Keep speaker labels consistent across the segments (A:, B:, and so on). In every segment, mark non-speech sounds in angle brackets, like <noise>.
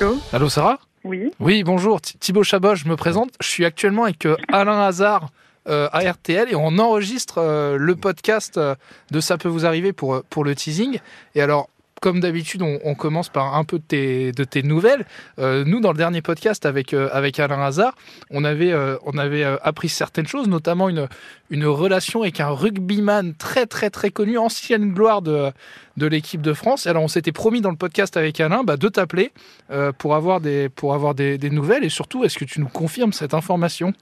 A: Allô
B: Allô Sarah
A: Oui.
B: Oui, bonjour, Thi- Thibaut Chabot, je me présente. Je suis actuellement avec euh, Alain Hazard euh, à RTL et on enregistre euh, le podcast euh, de Ça peut vous arriver pour, pour le teasing. Et alors, comme d'habitude, on, commence par un peu de tes, nouvelles. Euh, nous, dans le dernier podcast avec, euh, Alain Hazard, on avait, euh, appris certaines choses, notamment une, relation avec un rugbyman très très très connu, ancienne gloire de, l'équipe de France. Alors on s'était promis dans le podcast avec Alain bah, de t'appeler pour avoir, des, nouvelles et surtout est-ce que tu nous confirmes cette information?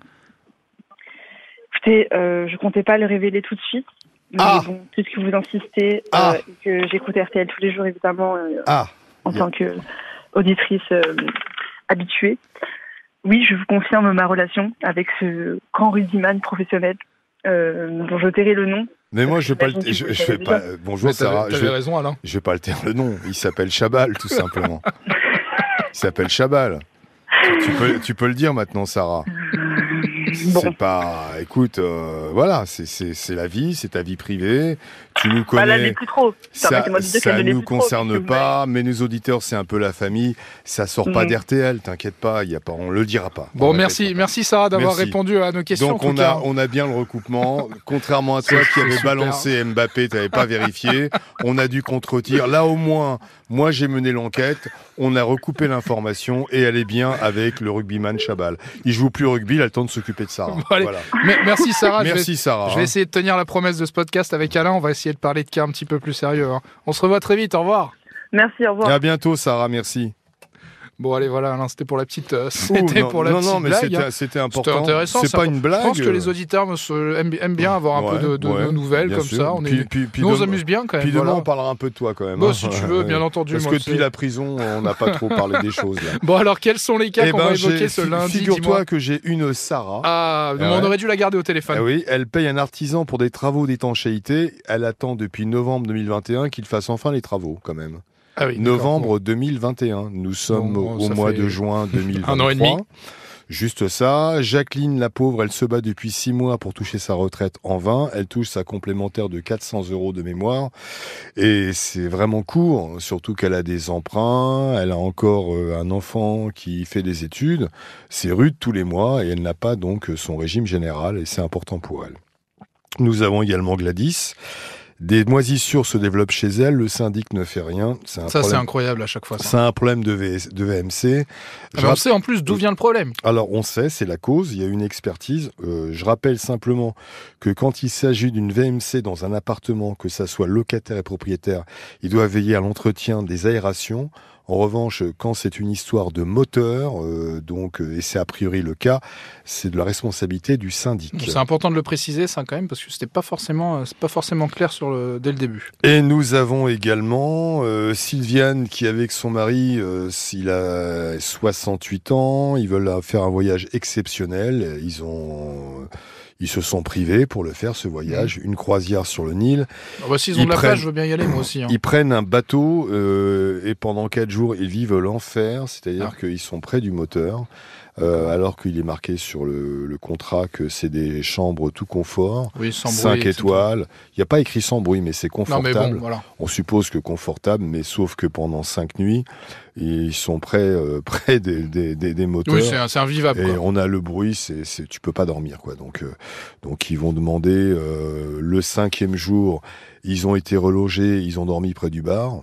A: Écoutez, je comptais pas le révéler tout de suite. Mais
C: Ah.
A: bon, puisque vous insistez,
C: Ah.
A: euh, et que j'écoute RTL tous les jours, évidemment, euh,
C: Ah,
A: en tant qu'auditrice habituée. Oui, je vous confirme ma relation avec ce grand rugbyman professionnel euh, dont je tairai le nom.
C: mais moi je vais pas le, je, je vais pas. euh, Bonjour Sarah, je vais,
B: raison Alain.
C: je vais pas le taire le nom. Il s'appelle Chabal tout simplement. <laughs> Il s'appelle Chabal. Tu peux, tu peux le dire maintenant, Sarah.
A: Bon,
C: C'est pas. Écoute, euh, voilà, c'est- c'est c'est la vie, c'est ta vie privée. Tu nous
A: bah là,
C: connais.
A: n'est plus trop.
C: Ça,
A: ne
C: nous
A: trop,
C: concerne pas, mais nos auditeurs, c'est un peu la famille. Ça sort pas
A: Mhm.
C: d'RTL, t'inquiète pas, il y a pas, on le dira pas.
B: Bon,
C: On
B: merci,
C: pas.
B: merci Sarah d'avoir
C: Merci.
B: répondu à nos questions.
C: Donc on a, on a bien le recoupement. <laughs> Contrairement à toi qui
B: super.
C: balancé Mbappé, tu n'avais pas vérifié. On a dû contre-tir. Là au moins, moi j'ai mené l'enquête. On a recoupé l'information et elle est bien avec le rugbyman Chabal. Il joue plus au rugby, il a le temps de s'occuper de Sarah.
B: Bon.
C: Voilà.
B: Merci Sarah. je vais-
C: Merci Sarah.
B: Je vais essayer de tenir la promesse de ce podcast avec Alain. On va essayer de parler de cas un petit peu plus sérieux. hein. On se revoit très vite. Au revoir.
A: Merci, au revoir.
C: Et à bientôt Sarah, merci.
B: Bon, allez, voilà, c'était pour la petite, euh, c'était pour la
C: non,
B: petite
C: non, mais
B: blague.
C: c'était
B: hein.
C: c'était important.
B: intéressant,
C: C'est pas une blague.
B: Je pense que les auditeurs aiment, aiment bien avoir un
C: Ouais,
B: peu de, de
C: ouais,
B: nos nouvelles comme
C: sûr.
B: ça. On, est-
C: Puis-
B: nous, on s'amuse bien quand même.
C: Puis demain,
B: voilà.
C: on parlera un peu de toi quand même.
B: Bon,
C: hein.
B: si tu veux, <laughs> bien entendu.
C: Parce
B: moi,
C: que depuis la prison, on n'a pas trop parlé des choses. Là.
B: Bon, alors, quels sont les cas
C: Eh
B: qu'on
C: ben,
B: va évoquer ce lundi
C: Figure-toi que j'ai une Sarah.
B: Ah, mais on aurait dû la garder au téléphone.
C: Ah oui, elle paye un artisan pour des travaux d'étanchéité. Elle attend depuis novembre 2021 qu'il fasse enfin les travaux, quand même.
B: Ah oui,
C: novembre 2021. Nous sommes
B: Bon,
C: au, mois de juin 2023. <laughs>
B: un an et demi.
C: Juste ça. Jacqueline, la pauvre, elle se bat depuis six mois pour toucher sa retraite en vain. Elle touche sa complémentaire de 400 euros de mémoire. Et c'est vraiment court, surtout qu'elle a des emprunts. Elle a encore euh, un enfant qui fait des études. C'est rude tous les mois et elle n'a pas donc son régime général et c'est important pour elle. Nous avons également Gladys. Des moisissures se développent chez elle. Le syndic ne fait rien. Un
B: Ça, c'est incroyable à chaque fois.
C: C'est un problème de, VS de VMC.
B: Ah,
C: Je
B: mais on sait en plus d'où vient le problème.
C: alors on sait, c'est la cause, il y a une expertise. Euh, je rappelle simplement que quand il s'agit d'une VMC dans un appartement, que ça soit locataire et propriétaire, il doit veiller à l'entretien des aérations. En revanche, quand c'est une histoire de moteur, euh, donc, euh, et c'est a priori le cas, c'est de la responsabilité du syndic.
B: C'est important de le préciser, ça, quand même, parce que c'était pas forcément, euh, c'est pas forcément clair sur le, dès le début.
C: Et nous avons également euh, Sylviane qui, avec son mari, euh, il a 68 ans, ils veulent faire un voyage exceptionnel. Ils ont, ils se sont privés pour le faire ce voyage, une croisière sur le Nil.
B: Ah bah, S'ils ont
C: Ils
B: de la
C: prennent-
B: plage, je veux bien y aller, moi aussi. hein.
C: Ils prennent un bateau euh, et pendant quatre jours, ils vivent l'enfer, c'est-à-dire
B: Ah.
C: qu'ils sont près du moteur. Euh, alors qu'il est marqué sur le, le contrat que c'est des chambres tout confort,
B: Oui, sans
C: 5
B: bruit, etc.
C: étoiles. Il n'y a pas écrit sans bruit, mais c'est
B: Non, mais
C: confortable.
B: bon, voilà.
C: On suppose que confortable, mais sauf que pendant cinq nuits, ils sont près, euh, <laughs> près des, des, des, des moteurs.
B: Oui, c'est un- c'est invivable.
C: et
B: quoi.
C: on a le bruit, c'est, c'est, tu peux pas dormir, quoi. Donc, euh, donc ils vont demander euh, le cinquième jour. Ils ont été relogés, ils ont dormi près du bar.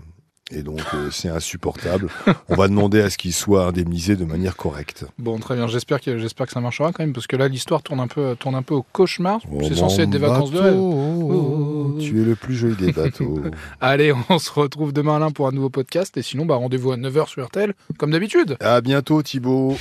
C: Et donc, euh, c'est insupportable. On va demander à ce qu'ils soient indemnisés de manière correcte.
B: Bon, très bien. J'espère que, j'espère que ça marchera quand même, parce que là, l'histoire tourne un peu, tourne un peu au cauchemar.
C: Oh,
B: c'est censé être des vacances de rêve.
C: oh, Tu es le plus joli des bateaux. <laughs>
B: Allez, on se retrouve demain, Alain, pour un nouveau podcast. Et sinon, bah, rendez-vous à 9h sur RTL, comme d'habitude.
C: à bientôt, Thibaut.